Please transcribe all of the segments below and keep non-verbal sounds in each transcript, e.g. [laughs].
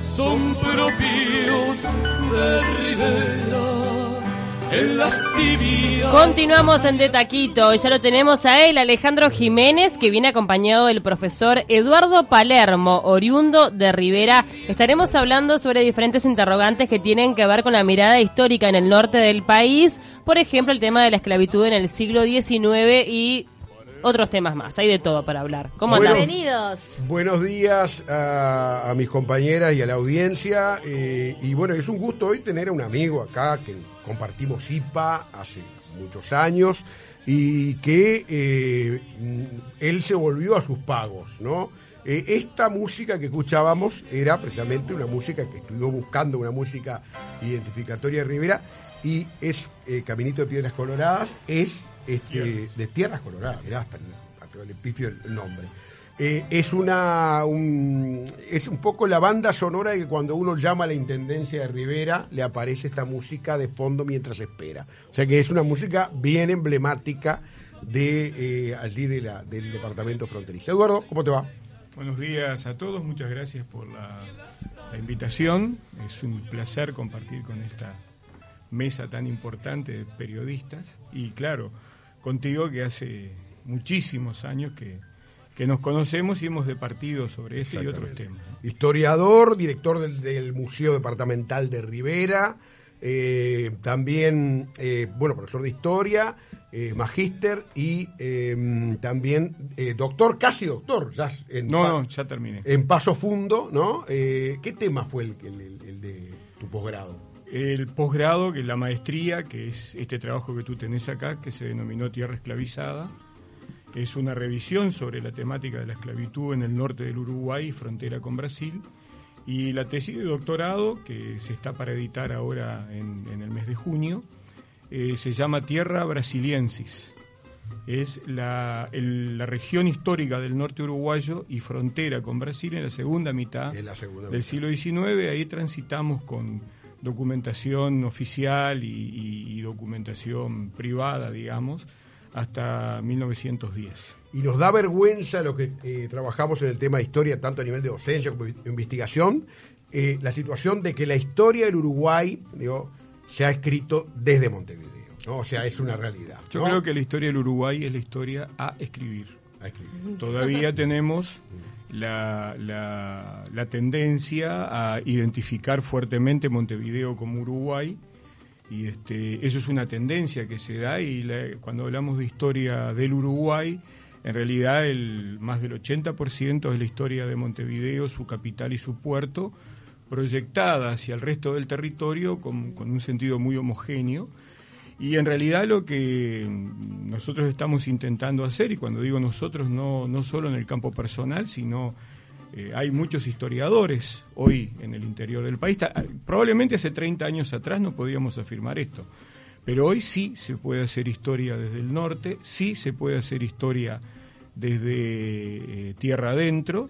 Son propios de Rivera. En las tibias. Continuamos en De Taquito y ya lo tenemos a él, Alejandro Jiménez, que viene acompañado del profesor Eduardo Palermo, oriundo de Rivera. Estaremos hablando sobre diferentes interrogantes que tienen que ver con la mirada histórica en el norte del país, por ejemplo, el tema de la esclavitud en el siglo XIX y otros temas más. Hay de todo para hablar. ¿Cómo Bueno. andás? Bienvenidos. Buenos días a, a mis compañeras y a la audiencia. eh, y bueno, es un gusto hoy tener a un amigo acá que compartimos IPA hace muchos años y que eh, él se volvió a sus pagos, ¿no? Eh, esta música que escuchábamos era precisamente una música que estuvimos buscando, una música identificatoria de Rivera, y es eh, Caminito de Piedras Coloradas, es este, de Tierras Coloradas, mirá, hasta, hasta le pifio el nombre. Eh, es una un- es un poco la banda sonora de que cuando uno llama a la intendencia de Rivera le aparece esta música de fondo mientras espera. O sea que es una música bien emblemática de eh, allí de la, del departamento fronterizo. Eduardo, ¿cómo te va? Buenos días a todos, muchas gracias por la, la invitación. Es un placer compartir con esta mesa tan importante de periodistas y claro, contigo que hace muchísimos años que, que nos conocemos y hemos departido sobre este y otros temas. Historiador, director del, del Museo Departamental de Rivera, eh, también, eh, bueno, profesor de historia, eh, magíster y eh, también eh, doctor, casi doctor, ya en, No, ya terminé. en paso fundo, ¿no? Eh, ¿Qué tema fue el, el- el- el de tu posgrado? El posgrado, que es la maestría, que es este trabajo que tú tenés acá, que se denominó Tierra Esclavizada, que es una revisión sobre la temática de la esclavitud en el norte del Uruguay, frontera con Brasil, y la tesis de doctorado, que se está para editar ahora en, en el mes de junio, eh, se llama Tierra Brasiliensis. Es la, el- la región histórica del norte uruguayo y frontera con Brasil en la segunda mitad En la segunda del mitad. siglo XIX. Ahí transitamos con documentación oficial y, y- y documentación privada, digamos, hasta 1910. Y nos da vergüenza lo que eh, trabajamos en el tema de historia, tanto a nivel de docencia como de investigación, eh, la situación de que la historia del Uruguay digo, se ha escrito desde Montevideo. ¿no? O sea, es una realidad. Yo creo que la historia del Uruguay es la historia a escribir. A escribir. Todavía [laughs] tenemos la, la- tendencia a identificar fuertemente Montevideo como Uruguay y este, eso es una tendencia que se da y cuando hablamos de historia del Uruguay, en realidad el, más del 80% es la historia de Montevideo, su capital y su puerto, proyectada hacia el resto del territorio con, con un sentido muy homogéneo. Y en realidad lo que nosotros estamos intentando hacer, y cuando digo nosotros, no, no solo en el campo personal, sino eh, hay muchos historiadores hoy en el interior del país. Probablemente hace 30 años atrás no podíamos afirmar esto, pero hoy sí se puede hacer historia desde el norte, sí se puede hacer historia desde eh, tierra adentro.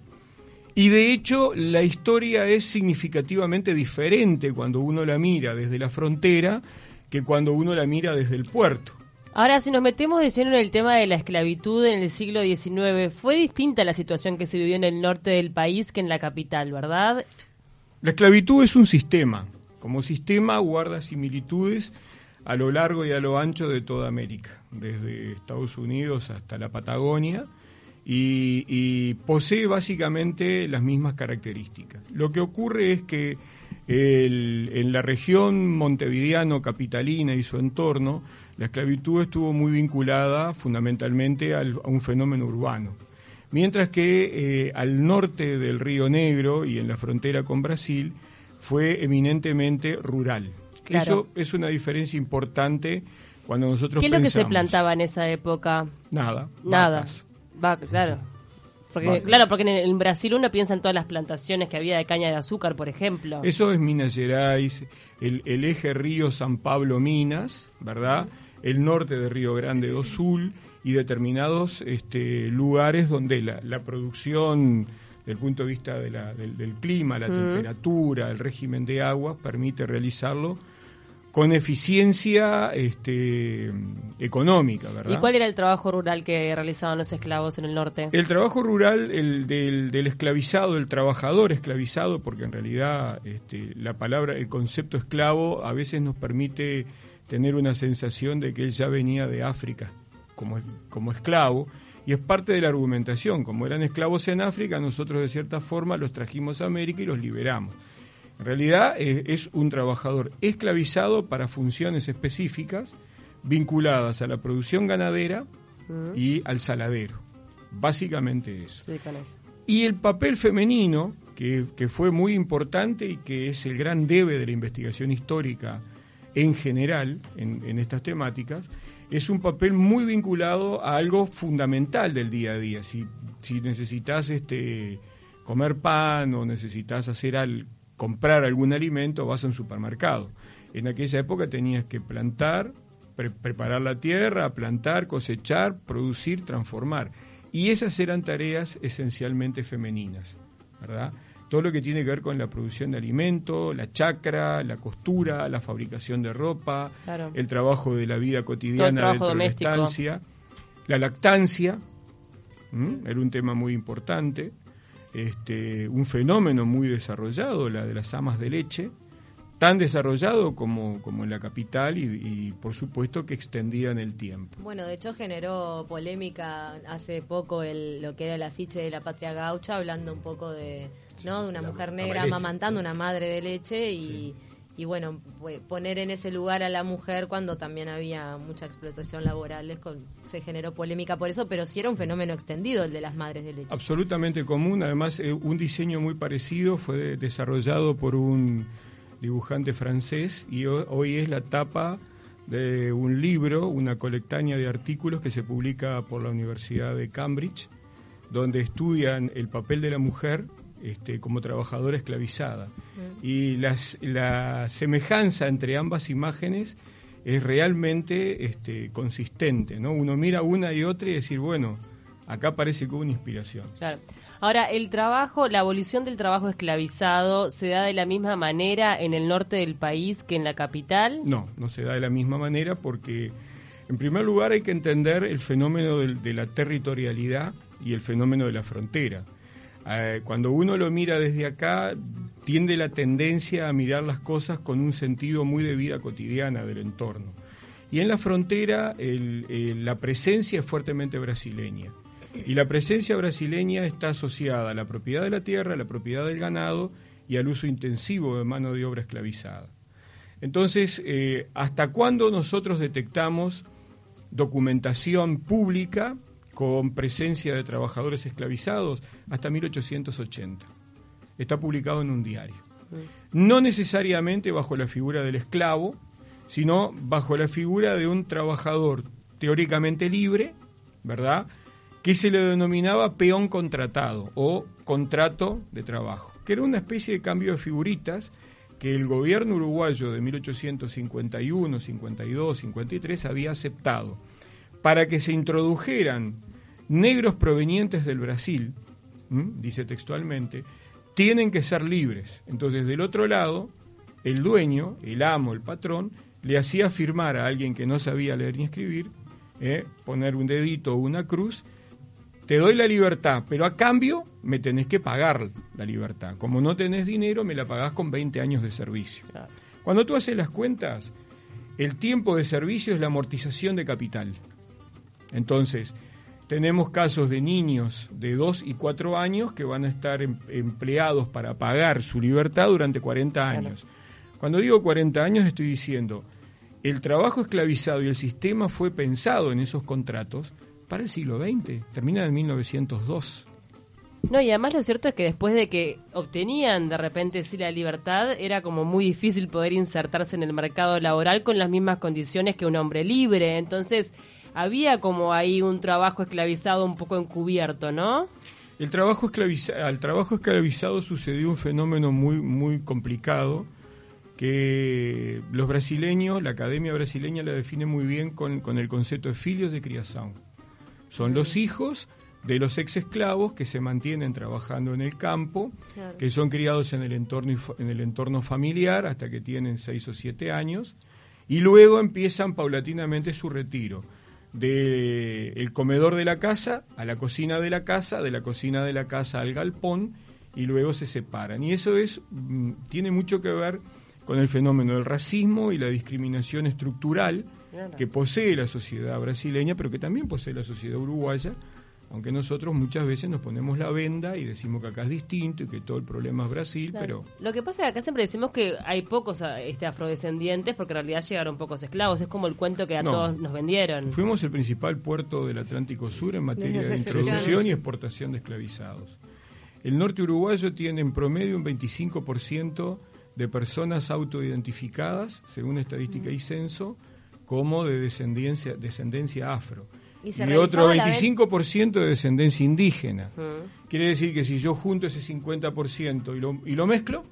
Y de hecho la historia es significativamente diferente cuando uno la mira desde la frontera que cuando uno la mira desde el puerto. Ahora, si nos metemos de lleno en el tema de la esclavitud en el siglo XIX, fue distinta la situación que se vivió en el norte del país que en la capital, ¿verdad? La esclavitud es un sistema. Como sistema guarda similitudes a lo largo y a lo ancho de toda América, desde Estados Unidos hasta la Patagonia, y, y posee básicamente las mismas características. Lo que ocurre es que el- en la región montevideano-capitalina y su entorno, la esclavitud estuvo muy vinculada fundamentalmente al- a un fenómeno urbano. Mientras que eh, al norte del Río Negro y en la frontera con Brasil fue eminentemente rural. Claro. Eso es una diferencia importante cuando nosotros ¿Qué es lo que se plantaba en esa época? Nada. Nada. vacas. Va, claro. Porque, Vacas. claro, porque en, en Brasil uno piensa en todas las plantaciones que había de caña de azúcar, por ejemplo. Eso es Minas Gerais, el, el eje río San Pablo-Minas, ¿verdad? El norte de Río Grande do Sul y determinados este, lugares donde la, la producción, desde el punto de vista de la- del, del clima, la temperatura, el régimen de agua, permite realizarlo con eficiencia este, económica, ¿verdad? ¿Y cuál era el trabajo rural que realizaban los esclavos en el norte? El trabajo rural el del, del esclavizado, del trabajador esclavizado, porque en realidad este, la palabra, el concepto esclavo a veces nos permite tener una sensación de que él ya venía de África como, como esclavo, y es parte de la argumentación, como eran esclavos en África, nosotros de cierta forma los trajimos a América y los liberamos. En realidad es un trabajador esclavizado para funciones específicas vinculadas a la producción ganadera y al saladero. Básicamente eso. Y el papel femenino, que, fue muy importante y que es el gran debe de la investigación histórica en general en, estas temáticas, es un papel muy vinculado a algo fundamental del día a día. Si, si necesitas este, comer pan o necesitas hacer al, comprar algún alimento, vas a un supermercado. En aquella época tenías que plantar, preparar la tierra, plantar, cosechar, producir, transformar. Y esas eran tareas esencialmente femeninas, ¿verdad? Todo lo que tiene que ver con la producción de alimento, la chacra, la costura, la fabricación de ropa, el trabajo de la vida cotidiana dentro de la estancia, la lactancia, era un tema muy importante este, un fenómeno muy desarrollado, la de las amas de leche, tan desarrollado como, como en la capital y, por supuesto que extendida en el tiempo. Bueno, de hecho generó polémica hace poco el, lo que era el afiche de la patria gaucha, hablando un poco de, ¿no? de una mujer negra amamantando una madre de leche y y bueno, poner en ese lugar a la mujer cuando también había mucha explotación laboral, se generó polémica por eso, pero sí era un fenómeno extendido el de las madres de leche. Absolutamente común, además eh, un diseño muy parecido fue desarrollado por un dibujante francés y hoy es la tapa de un libro, una colectánea de artículos que se publica por la Universidad de Cambridge, donde estudian el papel de la mujer este, como trabajadora esclavizada. Y la semejanza entre ambas imágenes es realmente este, consistente. ¿no? Uno mira una y otra y decir, bueno, acá parece que hubo una inspiración. Claro. Ahora, el trabajo, la abolición del trabajo esclavizado, ¿se da de la misma manera en el norte del país que en la capital? No, no se da de la misma manera porque, en primer lugar, hay que entender el fenómeno de la territorialidad y el fenómeno de la frontera. Eh, cuando uno lo mira desde acá, tiende la tendencia a mirar las cosas con un sentido muy de vida cotidiana del entorno. Y en la frontera la presencia es fuertemente brasileña. Y la presencia brasileña está asociada a la propiedad de la tierra, a la propiedad del ganado y al uso intensivo de mano de obra esclavizada. Entonces, eh, ¿hasta cuándo nosotros detectamos documentación pública con presencia de trabajadores esclavizados hasta 1880. Está publicado en un diario. No necesariamente bajo la figura del esclavo, sino bajo la figura de un trabajador teóricamente libre, ¿verdad? Que se le denominaba peón contratado o contrato de trabajo, que era una especie de cambio de figuritas que el gobierno uruguayo de 1851, 52, 53 había aceptado para que se introdujeran negros provenientes del Brasil, dice textualmente, tienen que ser libres. Entonces, del otro lado, el dueño, el amo, el patrón, le hacía firmar a alguien que no sabía leer ni escribir, ¿eh? poner un dedito o una cruz, te doy la libertad, pero a cambio me tenés que pagar la libertad. Como no tenés dinero, me la pagás con 20 años de servicio. Cuando tú haces las cuentas, el tiempo de servicio es la amortización de capital. Entonces, tenemos casos de niños de 2 y 4 años que van a estar em, empleados para pagar su libertad durante 40 años. Cuando digo 40 años estoy diciendo, el trabajo esclavizado y el sistema fue pensado en esos contratos para el siglo XX, termina en 1902. No, y además lo cierto es que después de que obtenían de repente sí la libertad, era como muy difícil poder insertarse en el mercado laboral con las mismas condiciones que un hombre libre. Entonces, había como ahí un trabajo esclavizado un poco encubierto, ¿no? El trabajo al trabajo esclavizado sucedió un fenómeno muy, muy complicado que los brasileños, la academia brasileña la define muy bien con, el concepto de filios de criación. Son los hijos de los ex esclavos que se mantienen trabajando en el campo, que son criados en el entorno en el entorno familiar hasta que tienen seis o siete años y luego empiezan paulatinamente su retiro del comedor de la casa a la cocina de la casa, de la cocina de la casa al galpón y luego se separan. Y eso es mm, tiene mucho que ver con el fenómeno del racismo y la discriminación estructural que posee la sociedad brasileña, pero que también posee la sociedad uruguaya, aunque nosotros muchas veces nos ponemos la venda y decimos que acá es distinto y que todo el problema es Brasil, pero... Lo que pasa es que acá siempre decimos que hay pocos este, afrodescendientes porque en realidad llegaron pocos esclavos, es como el cuento que a todos nos vendieron. Fuimos el principal puerto del Atlántico Sur en materia de introducción y exportación de esclavizados. El norte uruguayo tiene en promedio un 25% de personas autoidentificadas, según estadística y censo, como de descendencia, descendencia afro y, otro 25% de descendencia indígena. Quiere decir que si yo junto ese 50% y lo, y lo mezclo,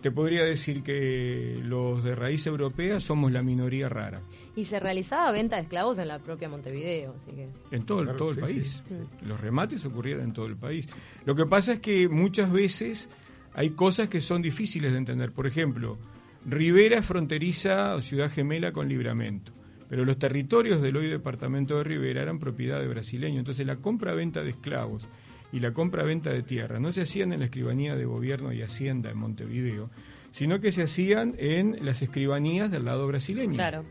te podría decir que los de raíz europea somos la minoría rara. Y se realizaba venta de esclavos en la propia Montevideo, así que... En todo, todo el país. Los remates ocurrieron en todo el país. Lo que pasa es que muchas veces hay cosas que son difíciles de entender. Por ejemplo, Rivera fronteriza o ciudad gemela con Libramento pero los territorios del hoy departamento de Rivera eran propiedad de brasileños. Entonces la compra-venta de esclavos y la compra-venta de tierra no se hacían en la escribanía de gobierno y hacienda en Montevideo, sino que se hacían en las escribanías del lado brasileño. Claro.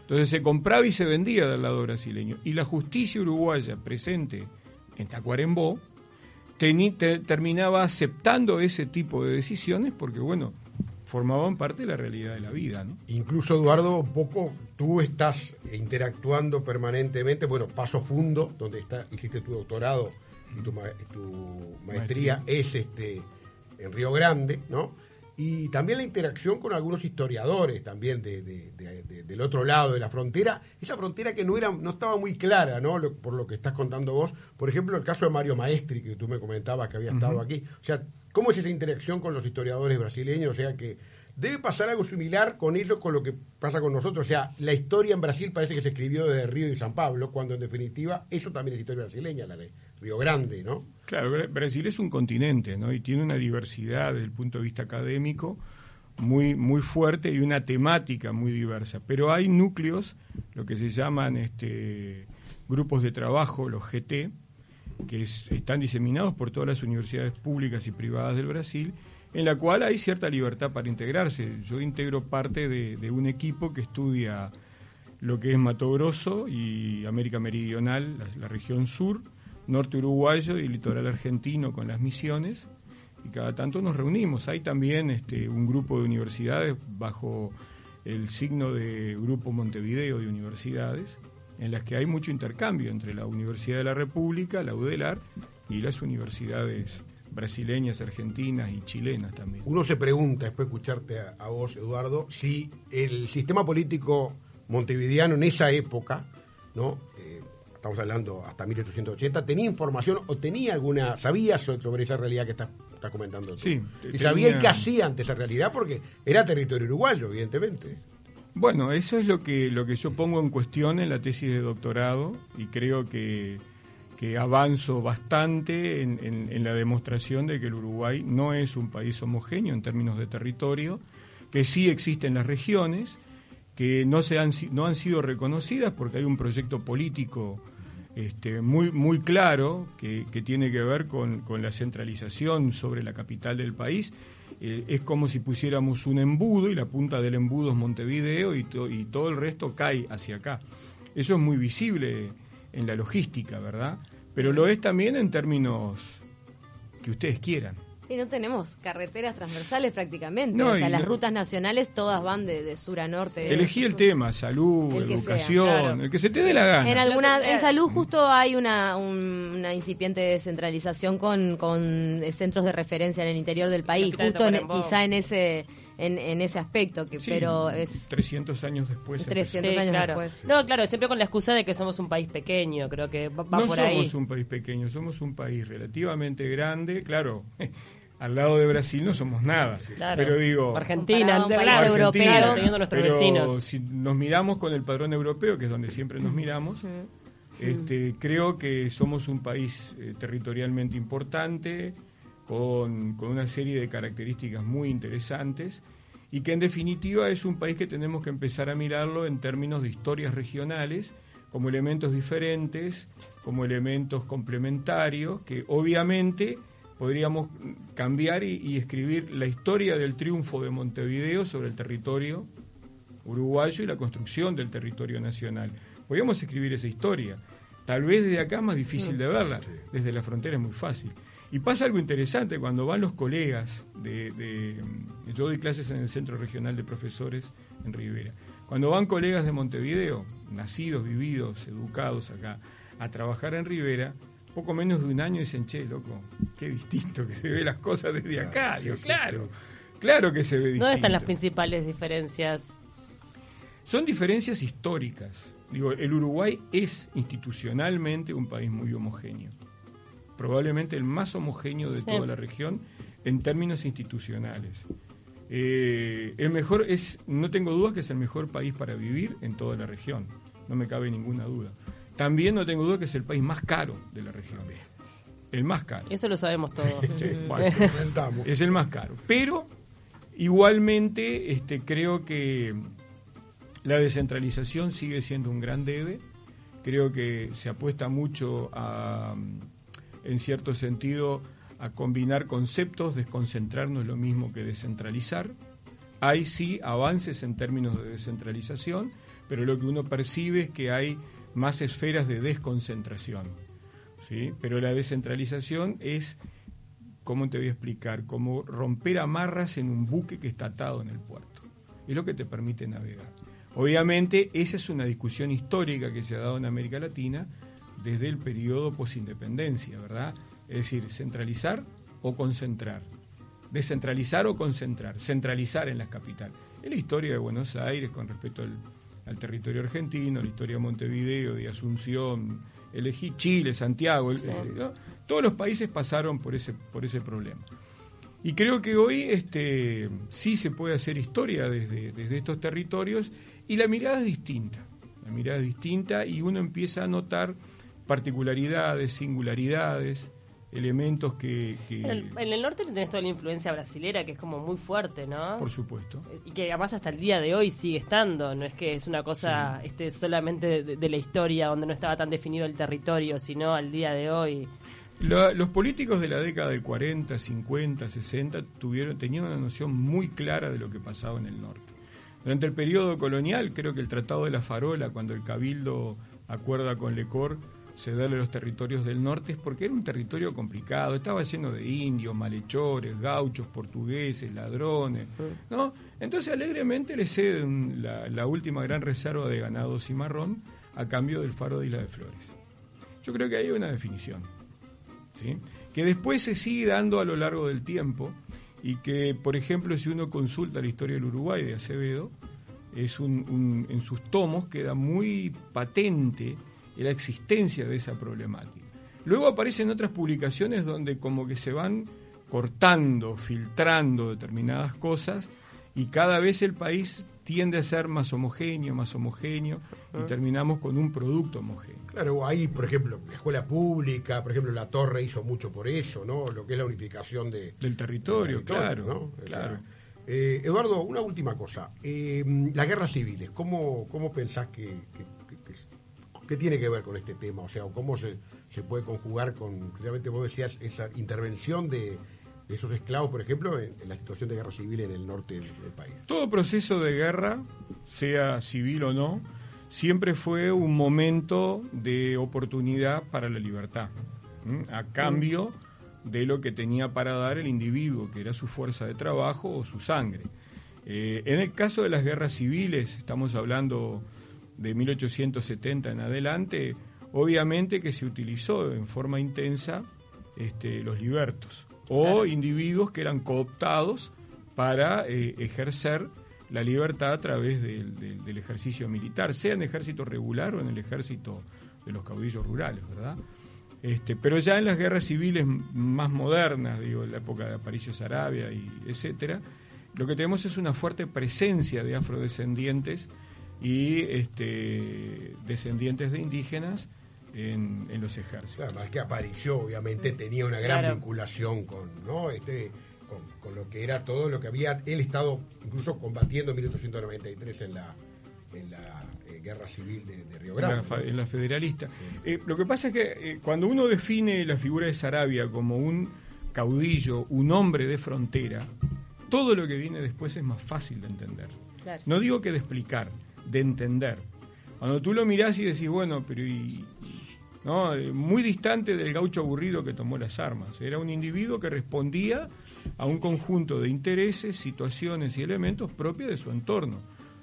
Entonces se compraba y se vendía del lado brasileño. Y la justicia uruguaya presente en Tacuarembó terminaba aceptando ese tipo de decisiones porque, bueno, formaban parte de la realidad de la vida. ¿no? Incluso, Eduardo, un poco tú estás interactuando permanentemente, bueno, Paso Fundo, donde está, hiciste tu doctorado y tu, maestría, es este en Río Grande, ¿no? Y también la interacción con algunos historiadores también de, del otro lado de la frontera, esa frontera que no era no estaba muy clara, ¿no? por lo que estás contando vos. Por ejemplo, el caso de Mario Maestri, que tú me comentabas que había estado aquí. O sea, ¿Cómo es esa interacción con los historiadores brasileños? O sea que debe pasar algo similar con ellos, con lo que pasa con nosotros. O sea, la historia en Brasil parece que se escribió desde Río y San Pablo, cuando en definitiva eso también es historia brasileña, la de Río Grande, ¿no? Claro, Brasil es un continente, ¿no? Y tiene una diversidad desde el punto de vista académico muy, muy fuerte y una temática muy diversa. Pero hay núcleos, lo que se llaman este, grupos de trabajo, los GT, que están diseminados por todas las universidades públicas y privadas del Brasil, en la cual hay cierta libertad para integrarse. Yo integro parte de, un equipo que estudia lo que es Mato Grosso y América Meridional, la, región sur, norte uruguayo y litoral argentino con las misiones, y cada tanto nos reunimos. Hay también este, un grupo de universidades bajo el signo de Grupo Montevideo de Universidades, en las que hay mucho intercambio entre la Universidad de la República, la UDELAR, y las universidades brasileñas, argentinas y chilenas también. Uno se pregunta, después de escucharte a, vos, Eduardo, si el sistema político montevideano en esa época, ¿no? Eh, estamos hablando hasta 1880, tenía información o tenía alguna, sabía sobre esa realidad que estás está comentando tú. Sí. Y sabía y qué hacía ante esa realidad porque era territorio uruguayo, evidentemente. Bueno, eso es lo que, lo que yo pongo en cuestión en la tesis de doctorado y creo que, que avanzo bastante en, en, la demostración de que el Uruguay no es un país homogéneo en términos de territorio, que sí existen las regiones, que no, se han, no han sido reconocidas porque hay un proyecto político este, muy, muy claro que, tiene que ver con, con la centralización sobre la capital del país eh, es como si pusiéramos un embudo y la punta del embudo es Montevideo y, y todo el resto cae hacia acá. Eso es muy visible en la logística, ¿verdad? Pero lo es también en términos que ustedes quieran. No tenemos carreteras transversales prácticamente. o sea, las rutas nacionales todas van de, sur a norte. Elegí el tema, salud, educación, el que se te dé la gana. En alguna, en salud justo hay una, una incipiente descentralización con, con centros de referencia en el interior del país, justo quizá en ese en, ese aspecto, que pero es... 300 años después. 300 años después. No, claro, siempre con la excusa de que somos un país pequeño, creo que va, no por ahí. No somos un país pequeño, somos un país relativamente grande, claro. Al lado de Brasil no somos nada. pero digo, Argentina, un país europeo, teniendo nuestros pero Si nos miramos con el padrón europeo, que es donde siempre nos miramos, este, creo que somos un país eh, territorialmente importante, con, con, una serie de características muy interesantes y que en definitiva es un país que tenemos que empezar a mirarlo en términos de historias regionales, como elementos diferentes, como elementos complementarios, que obviamente podríamos cambiar y, escribir la historia del triunfo de Montevideo sobre el territorio uruguayo y la construcción del territorio nacional. Podríamos escribir esa historia. Tal vez desde acá es más difícil de verla, desde la frontera es muy fácil. Y pasa algo interesante cuando van los colegas de, Yo doy clases en el Centro Regional de Profesores en Rivera. Cuando van colegas de Montevideo, nacidos, vividos, educados acá, a trabajar en Rivera, poco menos de un año dicen, che, loco, qué distinto que se ve las cosas desde acá. Digo, claro, claro que se ve distinto. ¿Dónde están las principales diferencias? Son diferencias históricas. Digo, el Uruguay es institucionalmente un país muy homogéneo probablemente el más homogéneo de toda la región en términos institucionales. Eh, el mejor es, no tengo dudas que es el mejor país para vivir en toda la región, no me cabe ninguna duda. También no tengo duda que es el país más caro de la región. El más caro. Eso lo sabemos todos. [laughs] es el más caro. Pero igualmente este, creo que la descentralización sigue siendo un gran debe. Creo que se apuesta mucho a, en cierto sentido, a combinar conceptos, desconcentrar no es lo mismo que descentralizar. Hay sí avances en términos de descentralización, pero lo que uno percibe es que hay más esferas de desconcentración. ¿sí? Pero la descentralización es, ¿cómo te voy a explicar? Como romper amarras en un buque que está atado en el puerto. Es lo que te permite navegar. Obviamente, esa es una discusión histórica que se ha dado en América Latina, desde el periodo posindependencia, ¿verdad? Es decir, centralizar o concentrar, descentralizar o concentrar, centralizar en las capitales. Es la historia de Buenos Aires con respecto al, territorio argentino, la historia de Montevideo, de Asunción, elegí Chile, Santiago, todos los países pasaron por ese, por ese problema. Y creo que hoy este, sí se puede hacer historia desde, desde estos territorios y la mirada es distinta. La mirada es distinta y uno empieza a notar particularidades, singularidades, elementos que... En, el, norte tenés toda la influencia brasilera, que es como muy fuerte, ¿no? Por supuesto. Y que además hasta el día de hoy sigue estando, no es que es una cosa este, solamente de, la historia donde no estaba tan definido el territorio, sino al día de hoy. los políticos de la década del 40, 50, 60 tuvieron, tenían una noción muy clara de lo que pasaba en el norte. Durante el periodo colonial, creo que el Tratado de la Farola, cuando el Cabildo acuerda con Lecor, cederle los territorios del norte es porque era un territorio complicado, estaba lleno de indios, malhechores, gauchos, portugueses, ladrones, ¿no? Entonces alegremente le ceden la, última gran reserva de ganado cimarrón a cambio del faro de Isla de Flores. Yo creo que hay una definición, ¿sí? que después se sigue dando a lo largo del tiempo y que, por ejemplo, si uno consulta la historia del Uruguay de Acevedo, es un, en sus tomos queda muy patente y la existencia de esa problemática. Luego aparecen otras publicaciones donde como que se van cortando, filtrando determinadas cosas y cada vez el país tiende a ser más homogéneo, más homogéneo y ah. terminamos con un producto homogéneo. Claro, ahí, por ejemplo, la escuela pública, por ejemplo, la Torre hizo mucho por eso, ¿no? Lo que es la unificación de, del territorio, claro. claro. Eh, Eduardo, una última cosa. Eh, las guerras civiles, ¿cómo, cómo pensás que, ¿Qué tiene que ver con este tema? O sea, ¿cómo se, puede conjugar con, precisamente vos decías, esa intervención de, esos esclavos, por ejemplo, en, la situación de guerra civil en el norte del, país? Todo proceso de guerra, sea civil o no, siempre fue un momento de oportunidad para la libertad, a cambio de lo que tenía para dar el individuo, que era su fuerza de trabajo o su sangre. Eh, en el caso de las guerras civiles, estamos hablando de 1870 en adelante, obviamente que se utilizó en forma intensa este, los libertos o individuos que eran cooptados para eh, ejercer la libertad a través del, ejercicio militar, sea en el ejército regular o en el ejército de los caudillos rurales, ¿verdad? Este, pero ya en las guerras civiles más modernas, digo, en la época de Aparicio Sarabia y etcétera, lo que tenemos es una fuerte presencia de afrodescendientes y este, descendientes de indígenas en, los ejércitos. Claro, que apareció, obviamente, tenía una gran vinculación con ¿no? este, con, lo que era todo lo que había él estado incluso combatiendo en 1893 en la, en la eh, guerra civil de, Río Grande. En la, federalista. Eh, lo que pasa es que eh, cuando uno define la figura de Sarabia como un caudillo, un hombre de frontera, todo lo que viene después es más fácil de entender. No digo que de explicar, de entender. Cuando tú lo mirás y decís, bueno, pero y, ¿no? muy distante del gaucho aburrido que tomó las armas. Era un individuo que respondía a un conjunto de intereses, situaciones y elementos propios de su entorno.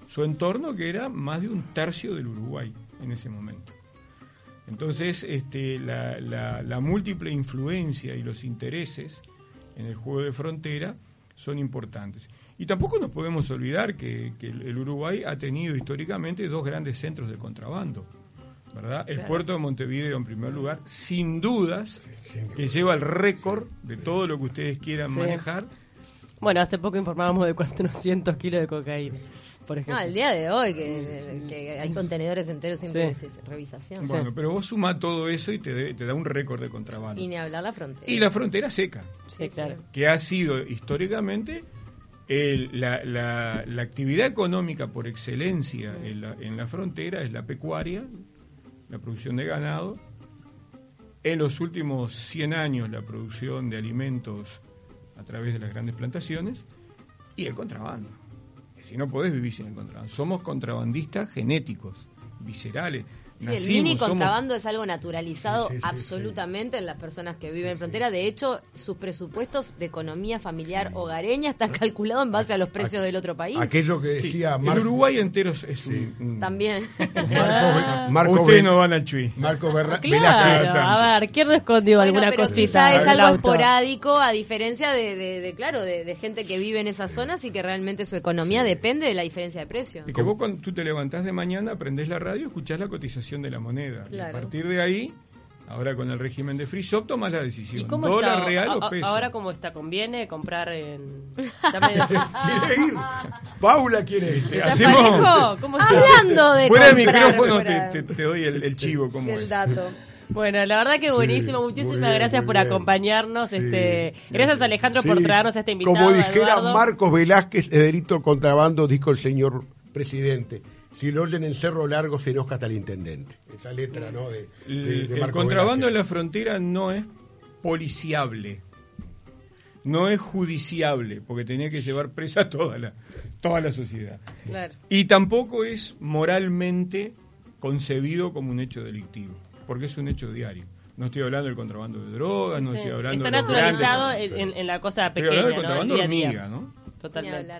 Su entorno que era más de un tercio del Uruguay en ese momento. Entonces, este, la, múltiple influencia y los intereses en el juego de frontera son importantes. Y tampoco nos podemos olvidar que, el Uruguay ha tenido históricamente dos grandes centros de contrabando. ¿verdad? El puerto de Montevideo, en primer lugar, sin dudas, que lleva el récord de todo lo que ustedes quieran manejar. Bueno, hace poco informábamos de 400 kilos de cocaína. Por ejemplo. No, el día de hoy, que, hay contenedores enteros sin revisación. Bueno, pero vos suma todo eso y te, te da un récord de contrabando. Y ni hablar la frontera. Y la frontera seca. Sí, claro. Que ha sido históricamente la, actividad económica por excelencia en la, en la frontera es la pecuaria, la producción de ganado. En los últimos 100 años la producción de alimentos a través de las grandes plantaciones y el contrabando. Si no podés vivir sin el contrabando. Somos contrabandistas genéticos, viscerales el mini contrabando es algo naturalizado absolutamente en las personas que viven en frontera. De hecho, sus presupuestos de economía familiar hogareña están calculados en base a los precios del otro país. Aquello que decía El Uruguay entero es un, También. Marco, Ustedes no van al Chuy. Marco Berra claro, a ver, ¿quién respondió alguna pero cosita? es algo esporádico, a diferencia de, claro, de, gente que vive en esas zonas y que realmente su economía depende de la diferencia de precio. Y que vos cuando tú te levantás de mañana, prendés la radio, escuchás la cotización de la moneda. Y a partir de ahí, ahora con el régimen de free shop, tomas la decisión. ¿Dólar real o peso? Ahora, ¿cómo está? ¿Conviene comprar en...? [laughs] ¿Quiere ir? Paula quiere ir. Hacemos... ¿Cómo Hablando de Fuera de micrófono te, te, doy el, chivo, como el dato. Bueno, la verdad que buenísimo. Muchísimas gracias por acompañarnos. este, gracias Alejandro por traernos este invitado. Como dijera Marcos Velázquez, es delito contrabando, dijo el señor presidente si lo oyen en Cerro Largo se enoja hasta el intendente. Esa letra, ¿no? De, el contrabando en la frontera no es policiable, no es judiciable, porque tenía que llevar presa toda la, toda la sociedad. Y tampoco es moralmente concebido como un hecho delictivo, porque es un hecho diario. No estoy hablando del contrabando de drogas, no estoy hablando Está naturalizado en, en, la cosa pequeña. Estoy hablando del contrabando hormiga, ¿no? Totalmente.